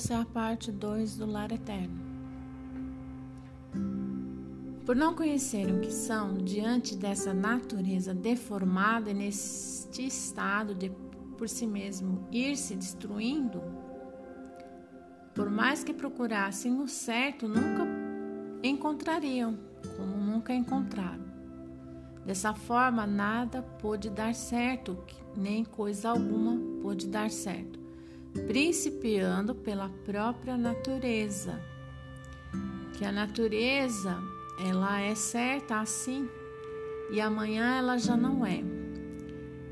essa é a parte 2 do lar eterno. Por não conhecerem o que são, diante dessa natureza deformada e neste estado de por si mesmo ir se destruindo, por mais que procurassem o certo, nunca encontrariam, como nunca encontraram. Dessa forma, nada pôde dar certo, nem coisa alguma pôde dar certo, principiando pela própria natureza. Que a natureza, ela é certa assim, e amanhã ela já não é.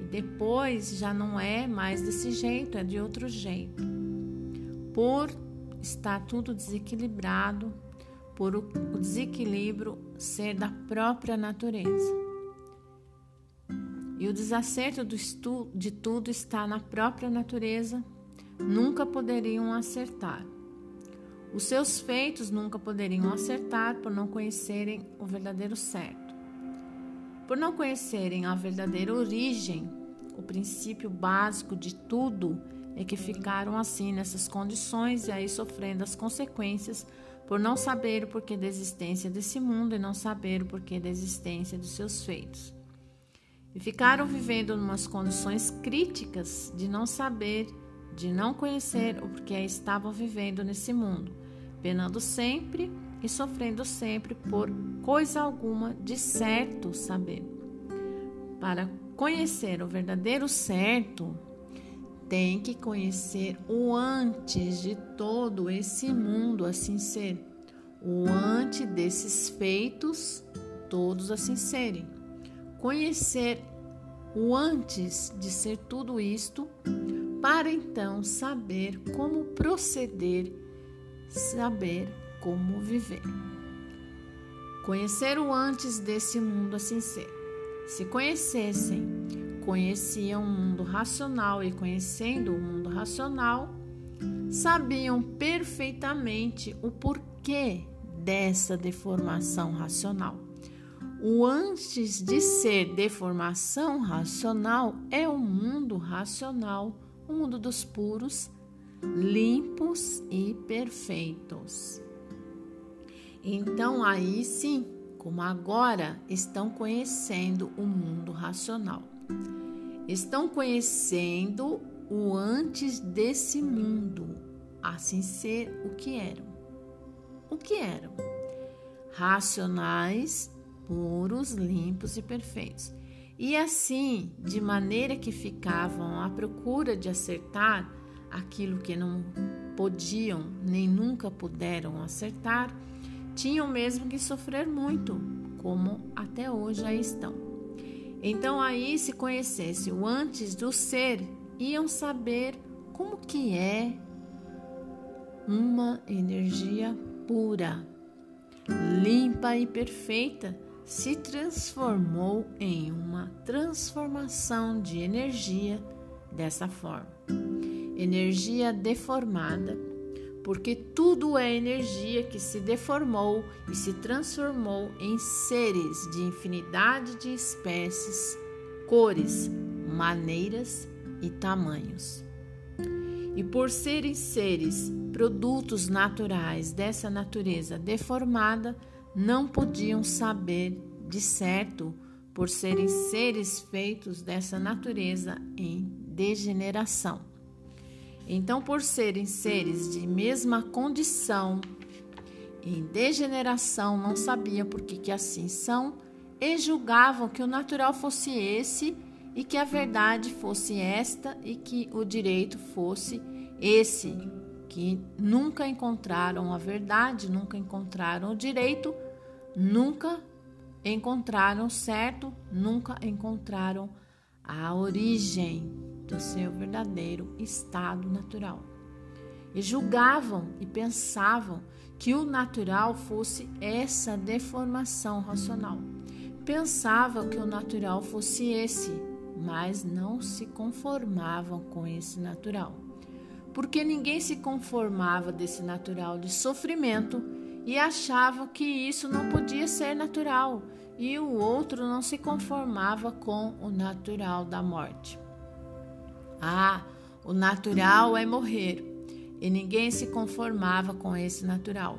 E depois já não é mais desse jeito, é de outro jeito. Por estar tudo desequilibrado, por o desequilíbrio ser da própria natureza. E o desacerto de tudo está na própria natureza, nunca poderiam acertar. Os seus feitos nunca poderiam acertar por não conhecerem o verdadeiro certo. Por não conhecerem a verdadeira origem, o princípio básico de tudo é que ficaram assim nessas condições e aí sofrendo as consequências por não saber o porquê da existência desse mundo e não saber o porquê da existência dos seus feitos e ficaram vivendo em umas condições críticas de não saber, de não conhecer o porquê estavam vivendo nesse mundo, penando sempre e sofrendo sempre por coisa alguma de certo saber. Para conhecer o verdadeiro certo, tem que conhecer o antes de todo esse mundo assim ser, o antes desses feitos todos assim serem conhecer o antes de ser tudo isto, para então saber como proceder, saber como viver. Conhecer o antes desse mundo assim ser. Se conhecessem, conheciam o mundo racional e conhecendo o mundo racional, sabiam perfeitamente o porquê dessa deformação racional o antes de ser deformação racional é o mundo racional, o mundo dos puros, limpos e perfeitos. Então, aí sim, como agora estão conhecendo o mundo racional, estão conhecendo o antes desse mundo, assim ser o que eram. O que eram? Racionais puros, limpos e perfeitos. E assim, de maneira que ficavam à procura de acertar aquilo que não podiam nem nunca puderam acertar, tinham mesmo que sofrer muito, como até hoje aí estão. Então aí se conhecesse o antes do ser, iam saber como que é uma energia pura, limpa e perfeita se transformou em uma transformação de energia dessa forma. Energia deformada, porque tudo é energia que se deformou e se transformou em seres de infinidade de espécies, cores, maneiras e tamanhos. E por serem seres, produtos naturais dessa natureza deformada, não podiam saber de certo por serem seres feitos dessa natureza em degeneração. Então, por serem seres de mesma condição em degeneração, não sabiam por que, que assim são e julgavam que o natural fosse esse e que a verdade fosse esta e que o direito fosse esse, que nunca encontraram a verdade, nunca encontraram o direito nunca encontraram certo, nunca encontraram a origem do seu verdadeiro estado natural. E julgavam e pensavam que o natural fosse essa deformação racional. Pensavam que o natural fosse esse, mas não se conformavam com esse natural. Porque ninguém se conformava desse natural de sofrimento e achavam que isso não podia ser natural, e o outro não se conformava com o natural da morte. Ah, o natural é morrer. e ninguém se conformava com esse natural.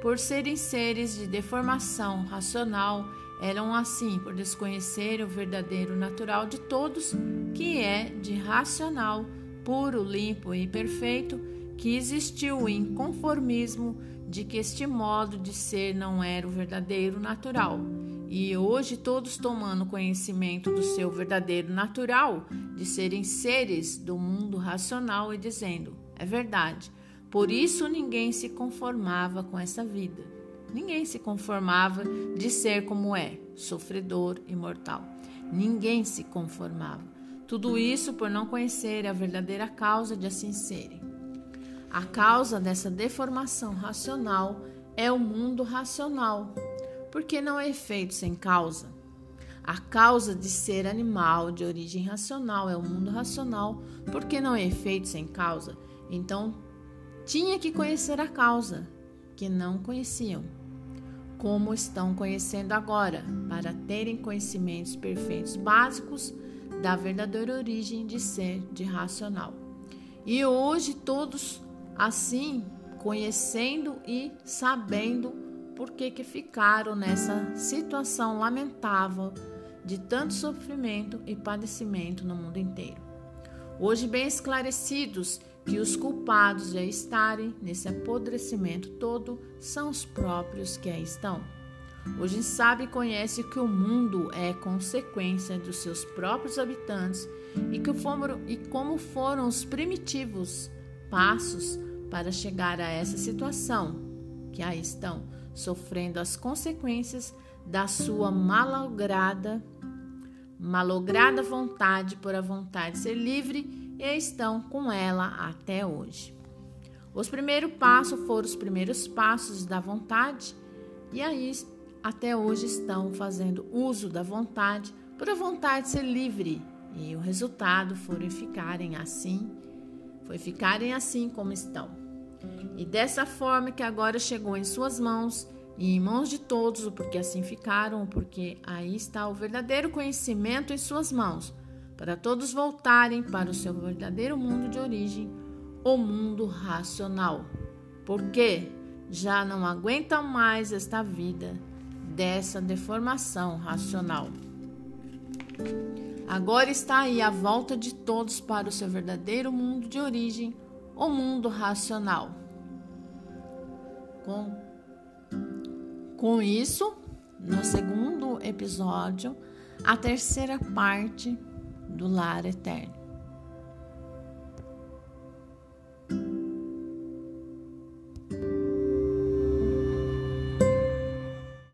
Por serem seres de deformação racional, eram assim por desconhecer o verdadeiro natural de todos, que é de racional, puro, limpo e perfeito, que existiu o inconformismo de que este modo de ser não era o verdadeiro natural. E hoje, todos tomando conhecimento do seu verdadeiro natural, de serem seres do mundo racional, e dizendo: é verdade, por isso ninguém se conformava com essa vida. Ninguém se conformava de ser como é, sofredor e mortal. Ninguém se conformava. Tudo isso por não conhecer a verdadeira causa de assim serem. A causa dessa deformação racional é o mundo racional, porque não é efeito sem causa. A causa de ser animal de origem racional é o mundo racional, porque não é efeito sem causa. Então, tinha que conhecer a causa, que não conheciam, como estão conhecendo agora, para terem conhecimentos perfeitos básicos da verdadeira origem de ser de racional. E hoje todos assim conhecendo e sabendo por que, que ficaram nessa situação lamentável de tanto sofrimento e padecimento no mundo inteiro. Hoje, bem esclarecidos que os culpados de estarem nesse apodrecimento todo são os próprios que aí estão. Hoje sabe e conhece que o mundo é consequência dos seus próprios habitantes e, que foram, e como foram os primitivos passos para chegar a essa situação, que aí estão sofrendo as consequências da sua malograda malograda vontade por a vontade de ser livre e estão com ela até hoje. Os primeiros passos foram os primeiros passos da vontade e aí até hoje estão fazendo uso da vontade por a vontade de ser livre e o resultado foi ficarem assim, foi ficarem assim como estão. E dessa forma que agora chegou em suas mãos e em mãos de todos, porque assim ficaram, porque aí está o verdadeiro conhecimento em suas mãos, para todos voltarem para o seu verdadeiro mundo de origem, o mundo racional. Porque já não aguentam mais esta vida dessa deformação racional. Agora está aí a volta de todos para o seu verdadeiro mundo de origem, o mundo racional. Com com isso, no segundo episódio, a terceira parte do lar eterno.